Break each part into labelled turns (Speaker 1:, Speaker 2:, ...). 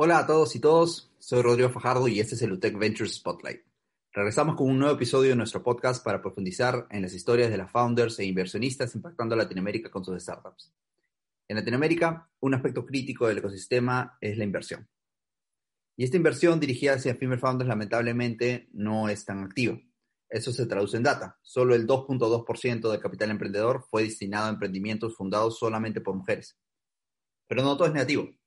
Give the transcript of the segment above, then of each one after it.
Speaker 1: Hola a todos y todos, soy Rodrigo Fajardo y este es el UTEC Ventures Spotlight. Regresamos con un nuevo episodio de nuestro podcast para profundizar en las historias de las founders e inversionistas impactando a Latinoamérica con sus startups. En Latinoamérica, un aspecto crítico del ecosistema es la inversión. Y esta inversión dirigida hacia female founders lamentablemente no es tan activa. Eso se traduce en data. Solo el 2.2% del capital emprendedor fue destinado a emprendimientos fundados solamente por mujeres. Pero no todo es negativo.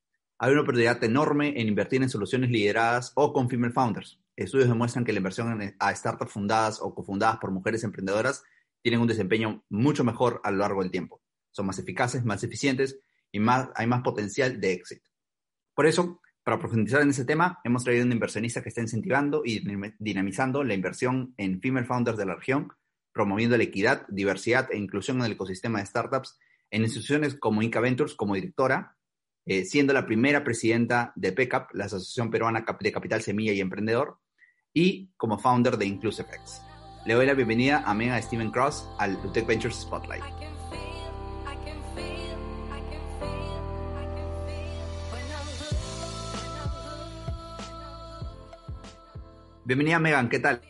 Speaker 1: Hay una oportunidad enorme en invertir en soluciones lideradas o con female founders. Estudios demuestran que la inversión a startups fundadas o cofundadas por mujeres emprendedoras tienen un desempeño mucho mejor a lo largo del tiempo. Son más eficaces, más eficientes y más, hay más potencial de éxito. Por eso, para profundizar en ese tema, hemos traído un inversionista que está incentivando y dinamizando la inversión en female founders de la región, promoviendo la equidad, diversidad e inclusión en el ecosistema de startups en instituciones como Inca Ventures como directora eh, siendo la primera presidenta de PECAP, la Asociación Peruana de Capital Semilla y Emprendedor, y como founder de InclusiveX. Le doy la bienvenida a Mega Steven Cross al UTEC Ventures Spotlight. Bienvenida Megan, ¿qué tal?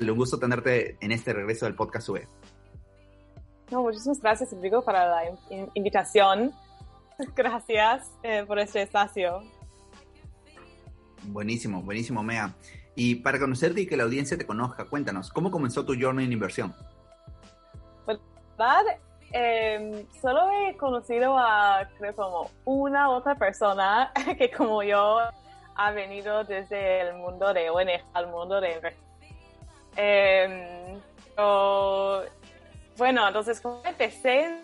Speaker 1: Un gusto tenerte en este regreso del podcast UB.
Speaker 2: No, muchísimas gracias, Rodrigo, para la invitación. Gracias eh, por este espacio.
Speaker 1: Buenísimo, buenísimo, Mea. Y para conocerte y que la audiencia te conozca, cuéntanos, ¿cómo comenzó tu journey en inversión?
Speaker 2: Pues, verdad, em, solo he conocido a, creo, como una otra persona que como yo ha venido desde el mundo de ONG al mundo de inversión. Em, bueno, entonces como empecé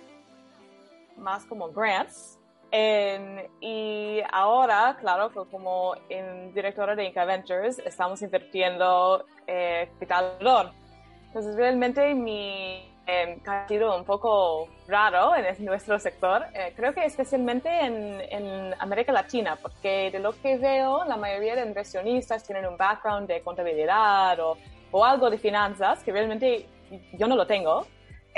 Speaker 2: más como grants, y ahora, claro, como en directora de Inca Ventures, estamos invirtiendo eh, capital. Entonces, realmente mi eh, ha sido un poco raro en nuestro sector, eh, creo que especialmente en, en, América Latina, porque de lo que veo, la mayoría de inversionistas tienen un background de contabilidad o, o algo de finanzas, que realmente yo no lo tengo.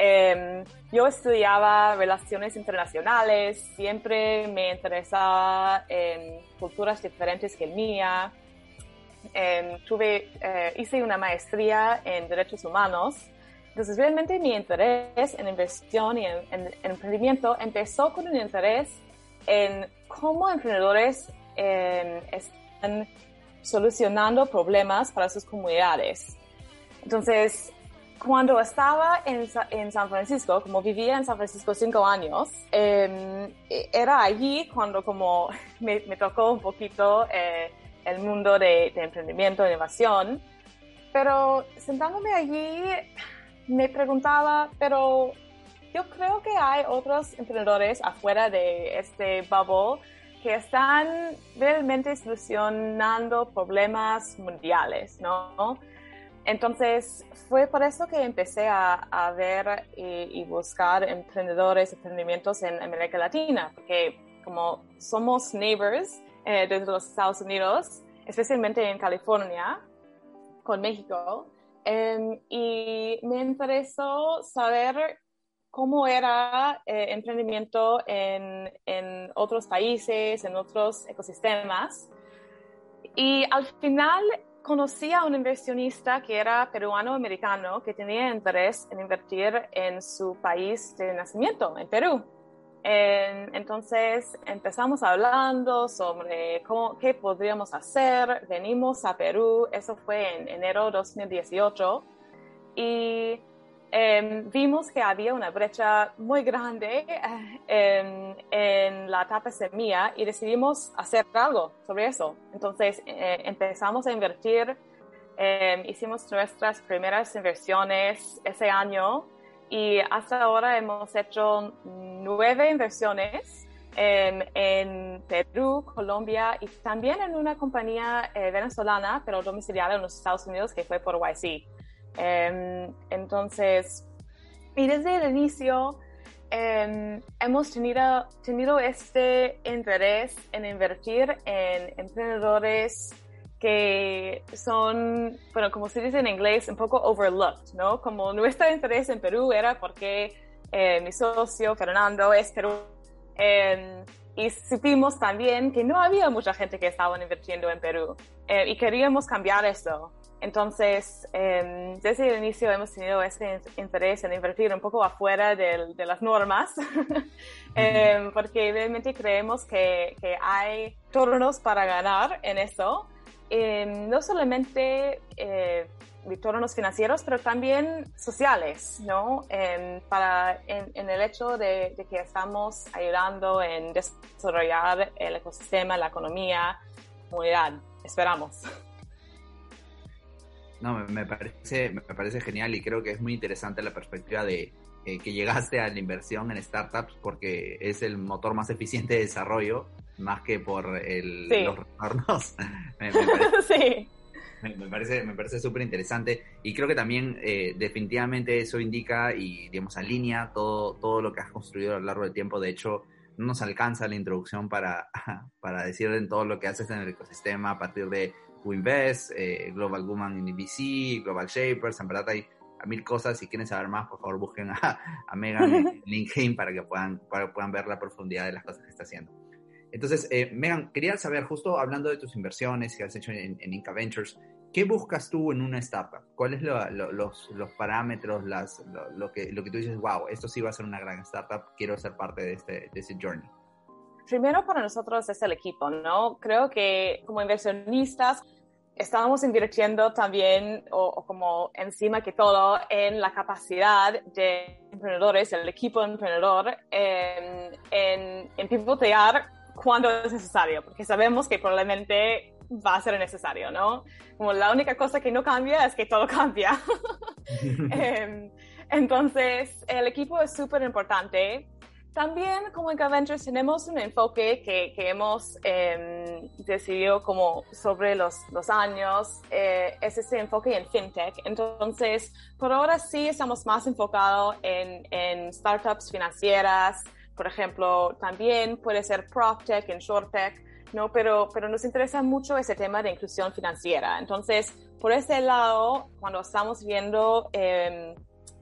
Speaker 2: Em, yo estudiaba relaciones internacionales, siempre me interesaba en culturas diferentes que mía. Em, tuve, eh, hice una maestría en derechos humanos. Entonces, realmente mi interés en inversión y en, emprendimiento empezó con un interés en cómo emprendedores em, están solucionando problemas para sus comunidades. Entonces, cuando estaba en, en, San Francisco, como vivía en San Francisco cinco años, em, era allí cuando como me, tocó un poquito eh, el mundo de, de emprendimiento, innovación. Pero sentándome allí, me preguntaba, pero yo creo que hay otros emprendedores afuera de este bubble que están realmente solucionando problemas mundiales, ¿no? Entonces, fue por eso que empecé a, ver y, buscar emprendedores, emprendimientos en América Latina, porque como somos neighbors eh, desde los Estados Unidos, especialmente en California, con México, em, y me interesó saber cómo era eh, emprendimiento en, en otros países, en otros ecosistemas. Y al final conocí a un inversionista que era peruano-americano que tenía interés en invertir en su país de nacimiento, en Perú. entonces empezamos hablando sobre cómo, qué podríamos hacer. Venimos a Perú, eso fue en enero de 2018, y em, vimos que había una brecha muy grande eh, en, la etapa semilla y decidimos hacer algo sobre eso. Entonces eh, empezamos a invertir, em, hicimos nuestras primeras inversiones ese año y hasta ahora hemos hecho nueve inversiones em, en Perú, Colombia y también en una compañía eh, venezolana, pero domiciliada en los Estados Unidos, que fue por YC. Em, entonces, y desde el inicio em, hemos tenido, tenido este interés en invertir en emprendedores que son, bueno, como se dice en inglés, un poco overlooked, ¿no? Como nuestro interés en Perú era porque eh, mi socio Fernando es Perú. Y supimos también que no había mucha gente que estaba invirtiendo en Perú eh, y queríamos cambiar eso. Entonces, em, desde el inicio hemos tenido ese interés en invertir un poco afuera de, las normas, em, porque realmente creemos que, que, hay turnos para ganar en eso. Em, no solamente retornos financieros, pero también sociales, ¿no? En, para, en, el hecho de, que estamos ayudando en desarrollar el ecosistema, la economía, la comunidad. Esperamos.
Speaker 1: No, me parece, me parece genial y creo que es muy interesante la perspectiva de eh, que llegaste a la inversión en startups porque es el motor más eficiente de desarrollo, más que por el, los retornos. me, sí me, parece me parece súper interesante y creo que también eh, definitivamente eso indica y digamos alinea todo todo lo que has construido a lo largo del tiempo de hecho no nos alcanza la introducción para, para decir en todo lo que haces en el ecosistema a partir de WinVest, eh, Global Woman in EBC, Global Shapers, en verdad hay mil cosas. Si quieren saber más, por favor busquen a, a Megan en LinkedIn para que puedan, para que puedan ver la profundidad de las cosas que está haciendo. Entonces, eh, Megan, quería saber, justo hablando de tus inversiones que has hecho en, Inca Ventures, ¿qué buscas tú en una startup? ¿Cuáles son los, los, parámetros, las, lo, que, lo que tú dices, wow, esto sí va a ser una gran startup, quiero ser parte de este, de ese journey?
Speaker 2: Primero para nosotros es el equipo, ¿no? Creo que como inversionistas estábamos invirtiendo también, o, como encima que todo, en la capacidad de emprendedores, el equipo emprendedor, en, en, en pivotear cuando es necesario, porque sabemos que probablemente va a ser necesario, ¿no? Como la única cosa que no cambia es que todo cambia. Em, entonces, el equipo es súper importante. También como en Ventures tenemos un enfoque que, que hemos eh, decidido como sobre los, los años, eh, es ese enfoque en FinTech. Entonces, por ahora sí estamos más enfocados en, en startups financieras, por ejemplo, también puede ser PropTech, InsurTech, ¿no? Pero, pero nos interesa mucho ese tema de inclusión financiera. Entonces, por ese lado, cuando estamos viendo em,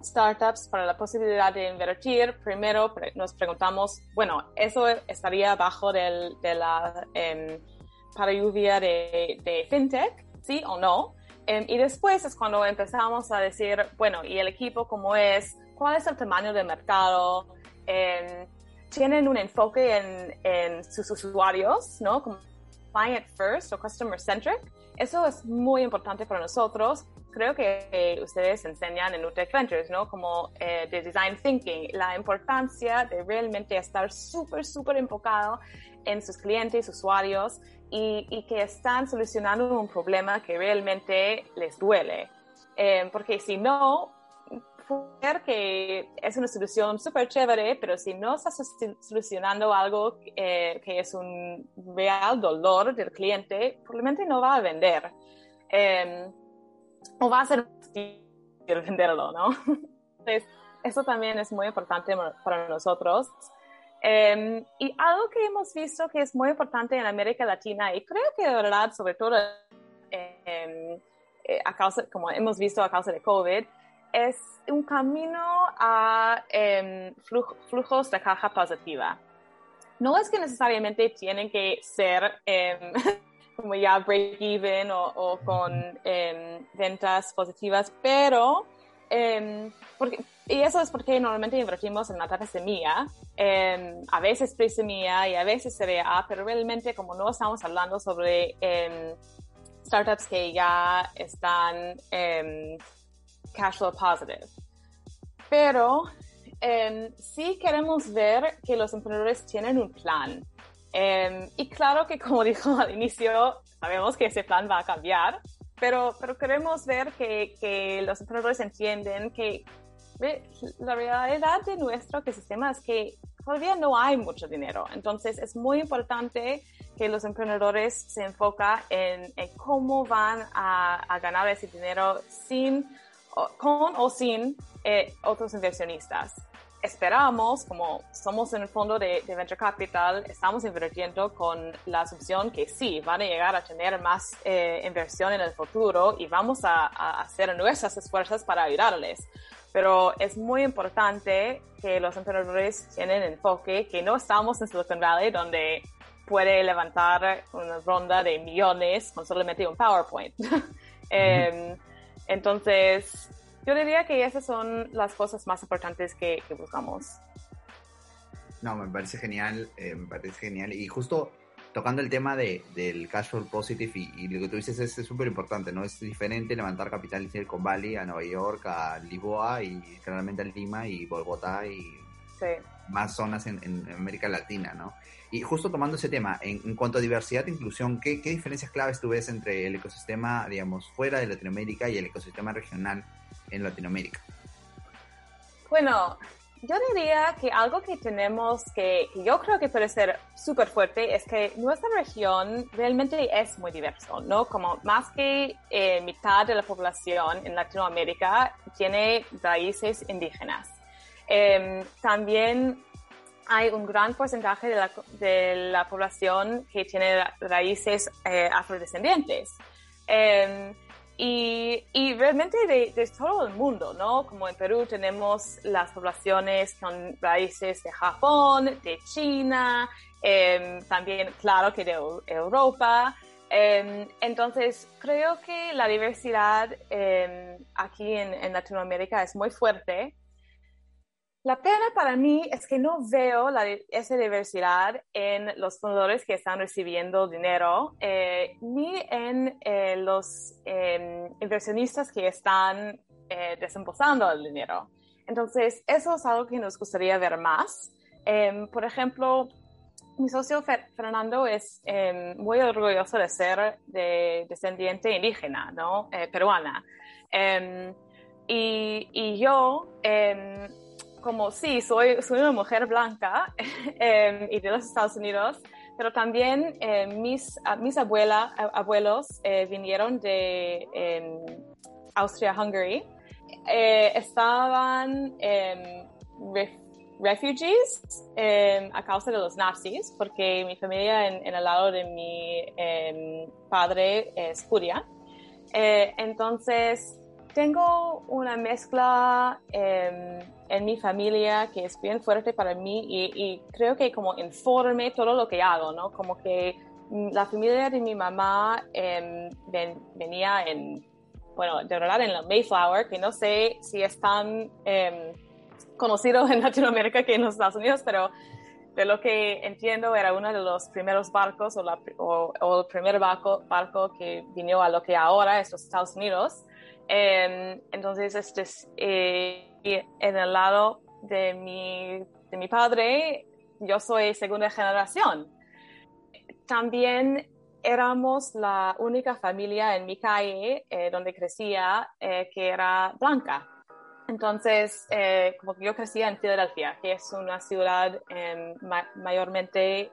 Speaker 2: startups para la posibilidad de invertir, primero nos preguntamos, bueno, ¿eso estaría bajo del, de la eh, para lluvia de, de, FinTech? ¿Sí o no? Em, y después es cuando empezamos a decir, bueno, ¿y el equipo cómo es? ¿Cuál es el tamaño del mercado? Tienen un enfoque en, en sus usuarios, ¿no? Como client first o customer centric. Eso es muy importante para nosotros. Creo que ustedes enseñan en UTEC Ventures, ¿no? Como eh, de design thinking, la importancia de realmente estar súper, súper enfocado en sus clientes, usuarios y, y, que están solucionando un problema que realmente les duele. Eh, porque si no, que es una solución súper chévere, pero si no estás solucionando algo eh, que es un real dolor del cliente, probablemente no va a vender. Em, o va a ser difícil venderlo, ¿no? Entonces, eso también es muy importante para nosotros. Em, y algo que hemos visto que es muy importante en América Latina, y creo que de verdad, sobre todo em, eh, a causa, como hemos visto a causa de COVID, es un camino a em, flujos de caja positiva. No es que necesariamente tienen que ser em, como ya break even o, con em, ventas positivas, pero porque, y eso es porque normalmente invertimos en etapa semilla, a veces pre-semilla y a veces CBA, pero realmente como no estamos hablando sobre startups que ya están cash flow positive. Pero em, sí queremos ver que los emprendedores tienen un plan. Em, y claro que, como dijo al inicio, sabemos que ese plan va a cambiar, pero, pero queremos ver que, que los emprendedores entienden que la realidad de nuestro ecosistema es que todavía no hay mucho dinero. Entonces es muy importante que los emprendedores se enfoquen en, cómo van a, ganar ese dinero sin con o sin eh, otros inversionistas. Esperamos, como somos en el fondo de, Venture Capital, estamos invirtiendo con la asunción que sí, van a llegar a tener más eh, inversión en el futuro y vamos a, hacer nuestras esfuerzos para ayudarles. pero es muy importante que los emprendedores tienen enfoque, que no estamos en Silicon Valley donde puede levantar una ronda de millones con solamente un PowerPoint. entonces, yo diría que esas son las cosas más importantes que, buscamos.
Speaker 1: No, me parece genial, eh, me parece genial. Y justo tocando el tema de, del cash flow positive y, lo que tú dices es súper importante, ¿no? Es diferente levantar capital en Silicon Valley, a Nueva York, a Lisboa y claramente a Lima y Bogotá y más zonas en, América Latina, ¿no? Y justo tomando ese tema, en, cuanto a diversidad e inclusión, ¿qué, ¿qué, diferencias claves tú ves entre el ecosistema, digamos, fuera de Latinoamérica y el ecosistema regional en Latinoamérica?
Speaker 2: Bueno, yo diría que algo que tenemos que, yo creo que puede ser súper fuerte es que nuestra región realmente es muy diverso, ¿no? Como más que eh, mitad de la población en Latinoamérica tiene raíces indígenas. Em, también hay un gran porcentaje de la, de la población que tiene raíces eh, afrodescendientes. Em, y, y realmente de, todo el mundo, ¿no? Como en Perú tenemos las poblaciones con raíces de Japón, de China, eh, también, claro, que de Europa. Entonces, creo que la diversidad aquí en Latinoamérica es muy fuerte la pena para mí es que no veo la, esa diversidad en los fundadores que están recibiendo dinero, eh, ni en eh, los em, inversionistas que están eh, desembolsando el dinero. Entonces, eso es algo que nos gustaría ver más. Em, por ejemplo, mi socio Fernando es em, muy orgulloso de ser de descendiente indígena, ¿no? peruana. Y, y, yo como sí, soy, soy una mujer blanca em, y de los Estados Unidos, pero también em, mis, mis abuela, abuelos eh, vinieron de em, Austria-Hungary. Eh, estaban refugees a causa de los nazis, porque mi familia en, el lado de mi padre es judía. Eh, entonces, tengo una mezcla en mi familia que es bien fuerte para mí y, creo que como informe todo lo que hago, ¿no? Como que mm, la familia de mi mamá em, venía en, bueno, de verdad en la Mayflower, que no sé si es tan em, conocido en Latinoamérica que en los Estados Unidos, pero de lo que entiendo era uno de los primeros barcos o, o, el primer barco, barco que vino a lo que ahora es los Estados Unidos. Em, entonces, este es... Eh, en el lado de mi, de mi padre, yo soy segunda generación. También éramos la única familia en mi calle eh, donde crecía eh, que era blanca. Entonces, eh, como que yo crecía en Filadelfia, que es una ciudad em, mayormente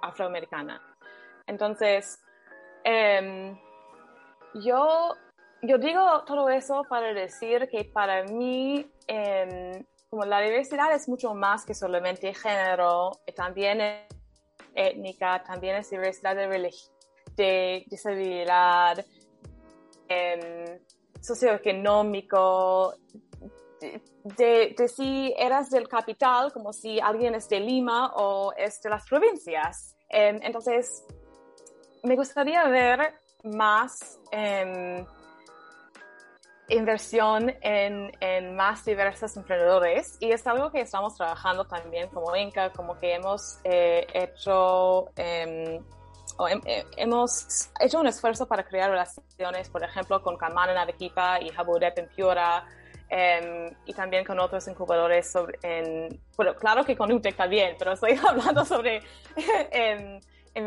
Speaker 2: afroamericana. Entonces, em, yo yo digo todo eso para decir que para mí, em, como la diversidad es mucho más que solamente género, también es étnica, también es diversidad de, de disabilidad, eh, socioeconómico, de, si eras del capital, como si alguien es de Lima o es de las provincias. Em, entonces, me gustaría ver más em, inversión en, en, más diversos emprendedores y es algo que estamos trabajando también como Inca, como que hemos eh, hecho... Em, eh, hemos hecho un esfuerzo para crear relaciones, por ejemplo, con Kaman en Arequipa y Habudep en Piura, em, y también con otros incubadores en, claro que con UTEC también, pero estoy hablando sobre em,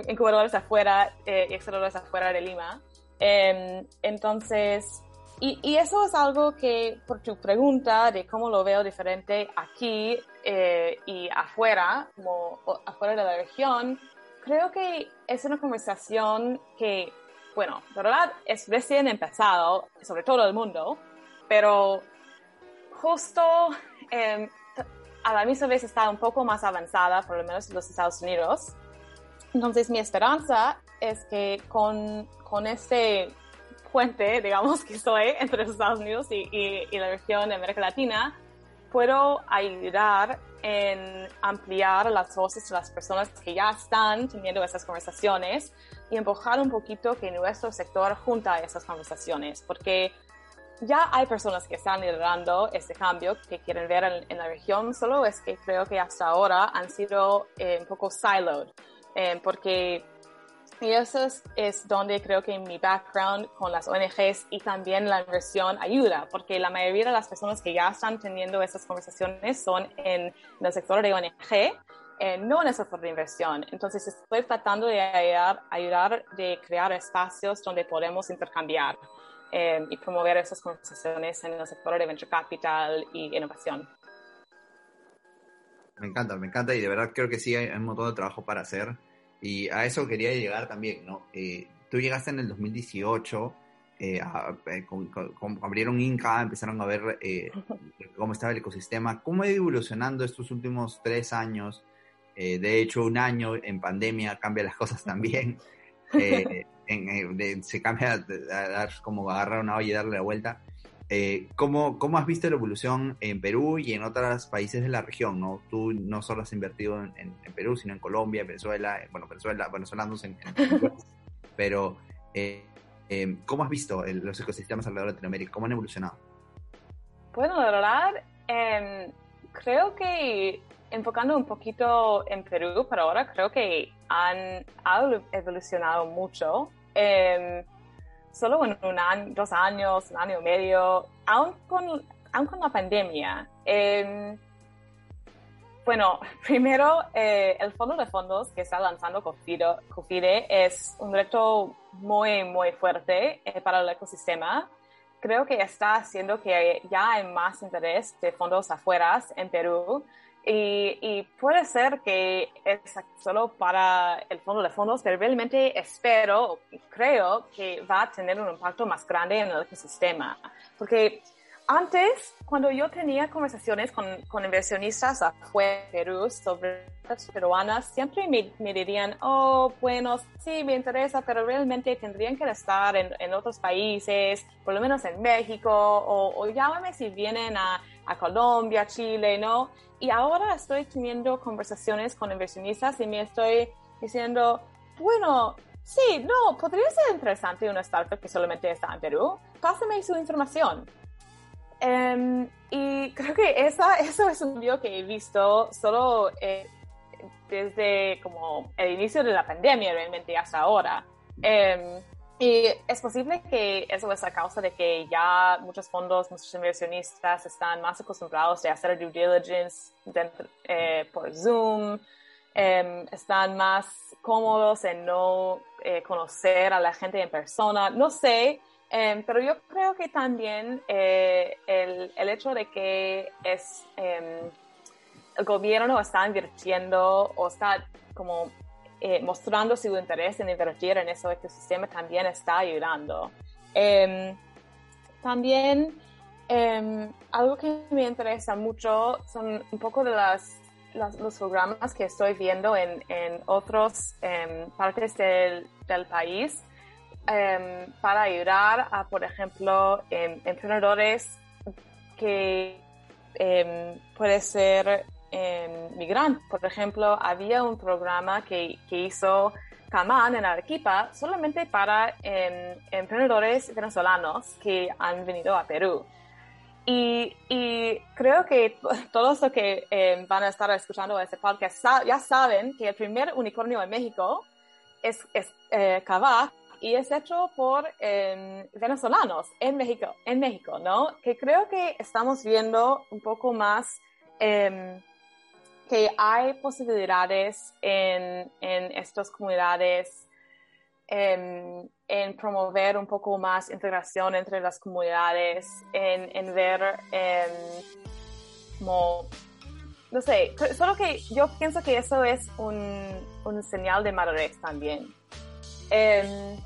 Speaker 2: incubadores afuera eh, y acceleradores afuera de Lima. entonces, y, eso es algo que, por tu pregunta de cómo lo veo diferente aquí eh, y afuera, como afuera de la región, creo que es una conversación que, bueno, de verdad es recién empezado, sobre todo el mundo, pero justo em, a la misma vez está un poco más avanzada, por lo menos en los Estados Unidos. Entonces mi esperanza es que con, con este puente, digamos, que soy entre Estados Unidos y, y la región de América Latina, puedo ayudar en ampliar las voces de las personas que ya están teniendo esas conversaciones y empujar un poquito que nuestro sector junta esas conversaciones, porque ya hay personas que están liderando este cambio, que quieren ver en, la región, solo es que creo que hasta ahora han sido eh, un poco siloed, eh, porque y eso es, donde creo que mi background con las ONGs y también la inversión ayuda, porque la mayoría de las personas que ya están teniendo esas conversaciones son en, el sector de ONG, eh, no en el sector de inversión. Entonces estoy tratando de ayudar, ayudar de crear espacios donde podemos intercambiar eh, y promover esas conversaciones en el sector de venture capital y innovación.
Speaker 1: Me encanta, me encanta y de verdad creo que sí hay un montón de trabajo para hacer. Y a eso quería llegar también, ¿no? Eh, tú llegaste en el 2018, eh, eh abrieron Inca, empezaron a ver eh, cómo estaba el ecosistema. ¿Cómo ha ido evolucionando estos últimos tres años? de hecho, un año en pandemia cambia las cosas también. se cambia a dar como agarrar una olla y darle la vuelta. Eh, ¿cómo, ¿cómo, has visto la evolución en Perú y en otros países de la región? ¿no? Tú no solo has invertido en, en, Perú, sino en Colombia, Venezuela, eh, bueno, Venezuela, venezolanos en, en pero eh, eh, ¿cómo has visto los ecosistemas alrededor de Latinoamérica? ¿Cómo han evolucionado?
Speaker 2: Bueno, la verdad, em, creo que enfocando un poquito en Perú, por ahora creo que han, han evolucionado mucho. Em, solo en un año, dos años, un año y medio, aún con, aún con la pandemia. Em, bueno, primero, eh, el fondo de fondos que está lanzando Cofide, es un reto muy, muy fuerte eh, para el ecosistema. Creo que está haciendo que ya hay más interés de fondos afuera en Perú y, puede ser que es solo para el fondo de fondos, pero realmente espero, creo que va a tener un impacto más grande en el ecosistema. Porque antes, cuando yo tenía conversaciones con, inversionistas afuera de Perú sobre las peruanas, siempre me, me, dirían, oh, bueno, sí, me interesa, pero realmente tendrían que estar en, en otros países, por lo menos en México, o, o llámame si vienen a, a Colombia, Chile, ¿no? Y ahora estoy teniendo conversaciones con inversionistas y me estoy diciendo, bueno, sí, no, podría ser interesante una startup que solamente está en Perú. Pásame su información. Em, y creo que esa, eso es un video que he visto solo eh, desde como el inicio de la pandemia realmente hasta ahora. Em, y es posible que eso es a causa de que ya muchos fondos, muchos inversionistas están más acostumbrados a hacer due diligence eh, por Zoom, em, están más cómodos en no eh, conocer a la gente en persona. No sé, em, pero yo creo que también eh, el, el, hecho de que es em, el gobierno está invirtiendo o está como eh, mostrando su interés en invertir en ese ecosistema también está ayudando. Em, también em, algo que me interesa mucho son un poco de las, los programas que estoy viendo en, en otras em, partes del, del país para ayudar a, por ejemplo, emprendedores que puede ser migrante. Por ejemplo, había un programa que, que hizo Camán en Arequipa solamente para em, emprendedores venezolanos que han venido a Perú. Y, y creo que todos los que em, van a estar escuchando este podcast ya saben que el primer unicornio en México es, es eh, y es hecho por em, venezolanos en México, en México, ¿no? Que creo que estamos viendo un poco más que hay posibilidades en, en estas comunidades en, en, promover un poco más integración entre las comunidades, en, en ver em, como, no sé, solo que yo pienso que eso es un, un señal de madurez también. Em,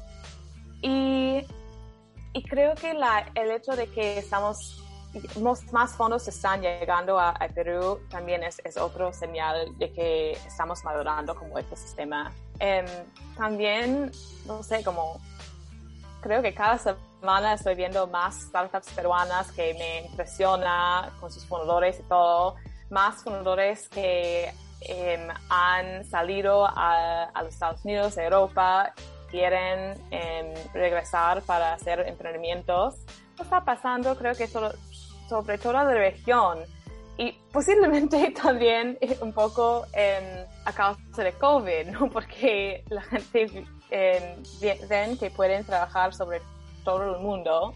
Speaker 2: y, y creo que la, el hecho de que estamos más fondos están llegando a, Perú, también es, es, otro señal de que estamos madurando como ecosistema. Eh, también, no sé, como creo que cada semana estoy viendo más startups peruanas que me impresiona con sus fundadores y todo, más fundadores que em, han salido a, los Estados Unidos, a Europa, quieren em, regresar para hacer emprendimientos. ¿Qué está pasando? Creo que sobre toda la región y posiblemente también un poco em, a causa de COVID, ¿no? porque la gente eh, ven que pueden trabajar sobre todo el mundo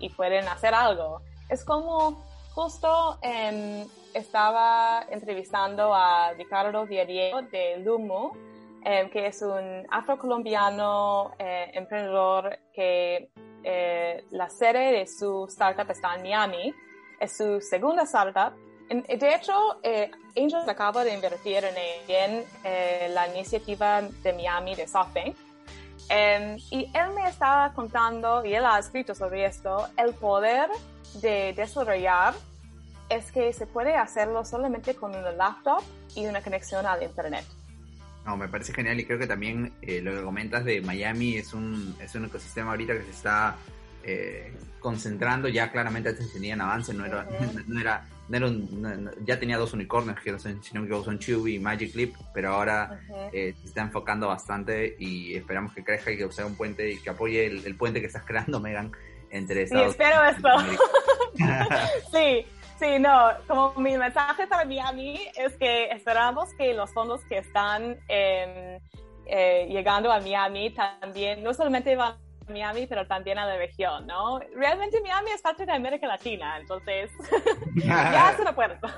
Speaker 2: y pueden hacer algo. Es como justo em, estaba entrevistando a Ricardo Diario de Lumo, em, que es un afrocolombiano eh, emprendedor que eh, la sede de su startup está en Miami. Es su segunda startup de hecho, eh, Angels acaba de invertir en, eh, la iniciativa de Miami de SoftBank. Em, y él me estaba contando, y él ha escrito sobre esto, el poder de desarrollar es que se puede hacerlo solamente con una laptop y una conexión al Internet.
Speaker 1: No, me parece genial y creo que también eh, lo que comentas de Miami es un, es un ecosistema ahorita que se está eh, concentrando, ya claramente antes tenían avance, no era, no era ya tenía dos unicornios, que si no me son Chewy y Magic Leap, pero ahora eh, se está enfocando bastante y esperamos que crezca y que sea un puente y que apoye el, puente que estás creando, Megan, entre Estados
Speaker 2: Sí, espero esto. sí, sí, no, como mi mensaje para Miami es que esperamos que los fondos que están em, eh, llegando a Miami también no solamente van Miami, pero también a la región, ¿no? Realmente Miami es parte de América Latina, entonces ya es una puerta.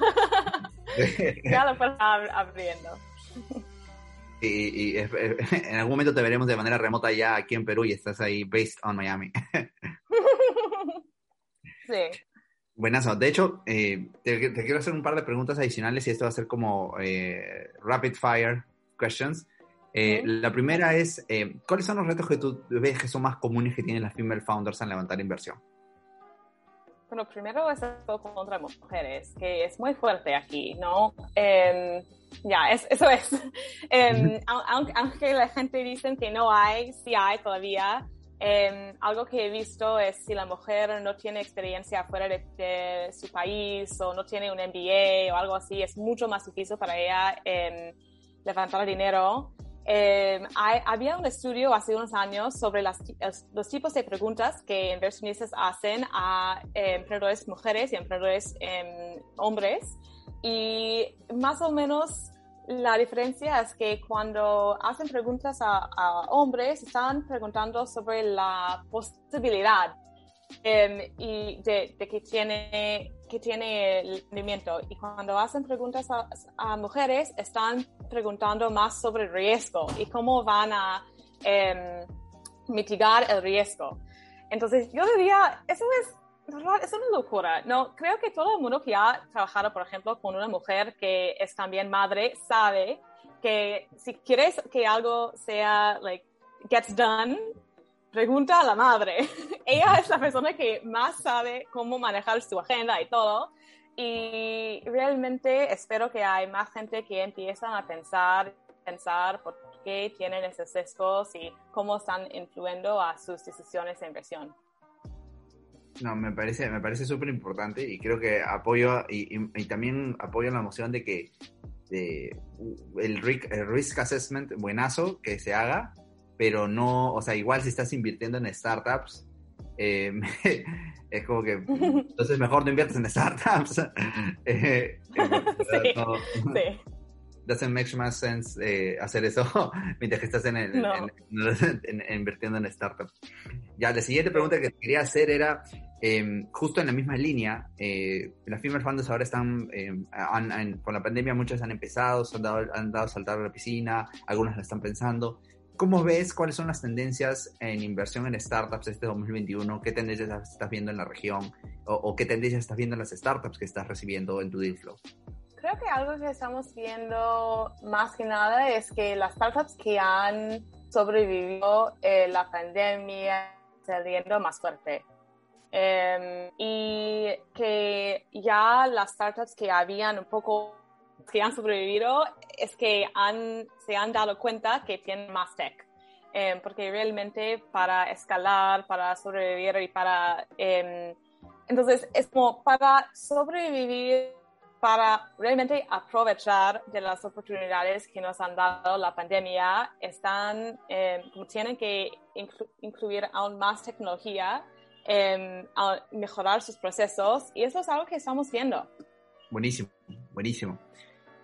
Speaker 2: ya la puerta abriendo.
Speaker 1: Y, en algún momento te veremos de manera remota ya aquí en Perú y estás ahí based on Miami.
Speaker 2: sí.
Speaker 1: Buenas, de hecho, eh, te, quiero hacer un par de preguntas adicionales y esto va a ser como eh, rapid fire questions. Eh, la primera es, eh, ¿cuáles son los retos que tú ves que son más comunes que tienen las female founders en levantar inversión?
Speaker 2: Bueno, primero es todo contra mujeres, que es muy fuerte aquí, ¿no? Em, ya, eso es. Em, aunque, la gente dice que no hay, sí hay todavía. Em, algo que he visto es si la mujer no tiene experiencia fuera de, su país o no tiene un MBA o algo así, es mucho más difícil para ella levantar dinero. Eh, había un estudio hace unos años sobre las, los tipos de preguntas que inversionistas hacen a eh, emprendedores mujeres y emprendedores em, hombres y más o menos la diferencia es que cuando hacen preguntas a, hombres están preguntando sobre la posibilidad em, y de, que tiene que tiene el rendimiento. Y cuando hacen preguntas a, mujeres, están preguntando más sobre el riesgo y cómo van a em, mitigar el riesgo. Entonces, yo diría, eso es, es una locura. No, creo que todo el mundo que ha trabajado, por ejemplo, con una mujer que es también madre, sabe que si quieres que algo sea, like, gets done, pregunta a la madre. Ella es la persona que más sabe cómo manejar su agenda y todo. Y realmente espero que hay más gente que empiezan a pensar, pensar por qué tienen esos sesgos y cómo están influyendo a sus decisiones de inversión.
Speaker 1: No, me parece, me parece súper importante y creo que apoyo y, también apoyo la emoción de que el, el risk assessment buenazo que se haga, pero no, o sea, igual si estás invirtiendo en startups, eh, es como que, entonces mejor no inviertes en startups. eh, sí, no, sí. Doesn't make much sense eh, hacer eso mientras que estás en, el, invirtiendo en startups. Ya, la siguiente pregunta que quería hacer era, em, justo en la misma línea, eh, las female funds ahora están, em, con la pandemia muchas han empezado, han dado, han dado a saltar a la piscina, algunas la están pensando. ¿Cómo ves cuáles son las tendencias en inversión en startups este 2021? ¿Qué tendencias estás viendo en la región? ¿O, qué tendencias estás viendo en las startups que estás recibiendo en tu deal flow?
Speaker 2: Creo que algo que estamos viendo más que nada es que las startups que han sobrevivido eh, la pandemia saliendo más fuerte. Em, y que ya las startups que habían un poco que han sobrevivido es que han, se han dado cuenta que tienen más tech. em, porque realmente para escalar, para sobrevivir y para... Em, entonces, es como para sobrevivir, para realmente aprovechar de las oportunidades que nos han dado la pandemia, están, em, tienen que incluir aún más tecnología, a mejorar sus procesos, y eso es algo que estamos viendo.
Speaker 1: Buenísimo, buenísimo.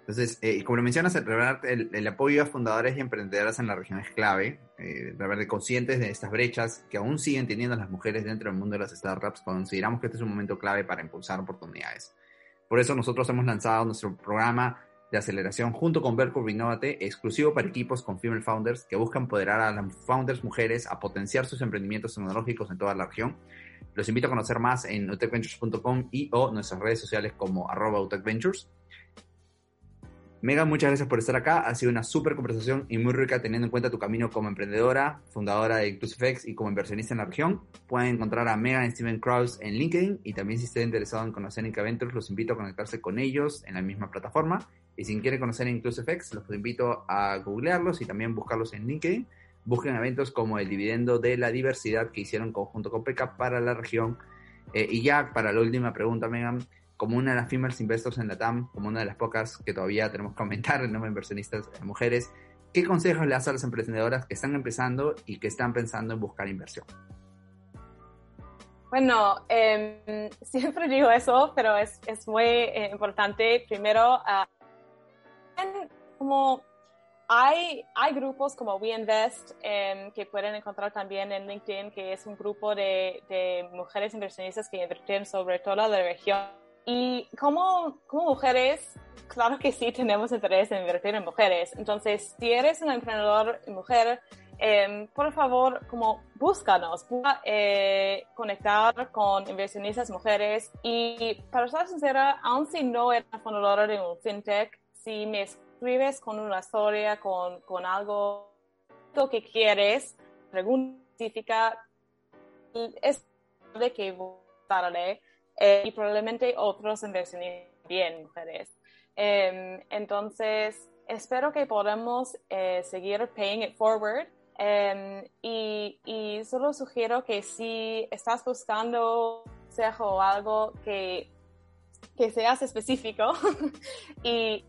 Speaker 1: Entonces, eh, como lo mencionas, el, el, apoyo a fundadores y emprendedoras en la región es clave. Eh, de conscientes de estas brechas que aún siguen teniendo las mujeres dentro del mundo de las startups, consideramos que este es un momento clave para impulsar oportunidades. Por eso nosotros hemos lanzado nuestro programa de aceleración junto con Vercurve Innovate, exclusivo para equipos con female founders que buscan empoderar a las founders mujeres a potenciar sus emprendimientos tecnológicos en toda la región. Los invito a conocer más en utechventures.com y o nuestras redes sociales como arroba utechventures. Megan, muchas gracias por estar acá. Ha sido una súper conversación y muy rica teniendo en cuenta tu camino como emprendedora, fundadora de InclusiveX y como inversionista en la región. Pueden encontrar a Megan y Steven Krause en LinkedIn y también si estén interesados en conocer Inca Ventures, los invito a conectarse con ellos en la misma plataforma. Y si quieren conocer InclusiveX, los invito a googlearlos y también buscarlos en LinkedIn. Busquen eventos como el dividendo de la diversidad que hicieron conjunto con PECA para la región. Eh, y ya para la última pregunta, Megan, como una de las female investors en la TAM, como una de las pocas que todavía tenemos que aumentar el número de inversionistas mujeres, ¿qué consejos le das a las emprendedoras que están empezando y que están pensando en buscar inversión?
Speaker 2: Bueno, em, siempre digo eso, pero es, es muy eh, importante. Primero, uh, como hay, hay grupos como WeInvest em, que pueden encontrar también en LinkedIn, que es un grupo de, de mujeres inversionistas que invierten sobre toda la región y como, como mujeres, claro que sí tenemos interés en invertir en mujeres. Entonces, si eres una emprendedor mujer, eh, por favor, como búscanos, eh, conectar con inversionistas mujeres. Y para ser sincera, aun si no eres fundadora de un fintech, si me escribes con una historia, con, con algo que quieres, pregunta específica, es de que votaré eh, y probablemente otros inversionistas bien mujeres. Em, entonces, espero que podamos eh, seguir paying it forward. Em, y, y, solo sugiero que si estás buscando consejo o algo que, que seas específico y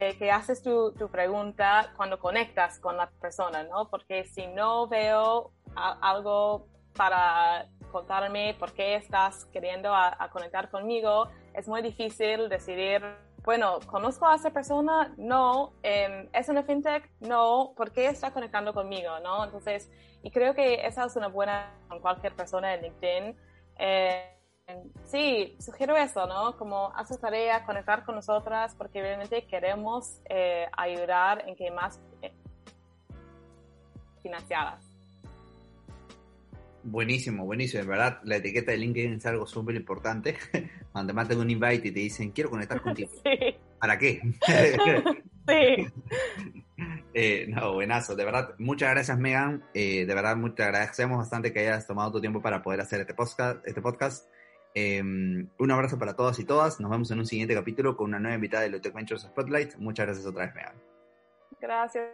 Speaker 2: eh, que haces tu, tu, pregunta cuando conectas con la persona, ¿no? Porque si no veo algo para contarme por qué estás queriendo a, conectar conmigo, es muy difícil decidir, bueno, ¿conozco a esa persona? No. Eh, ¿Es una fintech? No. ¿Por qué está conectando conmigo? ¿no? Entonces, y creo que esa es una buena con cualquier persona en LinkedIn. Eh, sí, sugiero eso, ¿no? Como hacer tarea, conectar con nosotras, porque realmente queremos eh, ayudar en que más eh, financiadas.
Speaker 1: Buenísimo, buenísimo. En verdad, la etiqueta de LinkedIn es algo súper importante. Cuando te manden un invite y te dicen, quiero conectar contigo. Sí. ¿Para qué? sí. Eh, no, buenazo. De verdad, muchas gracias, Megan. Eh, de verdad, te agradecemos bastante que hayas tomado tu tiempo para poder hacer este podcast. Este podcast. Em, un abrazo para todas y todas. Nos vemos en un siguiente capítulo con una nueva invitada de Tech Ventures Spotlight. Muchas gracias otra vez, Megan.
Speaker 2: Gracias.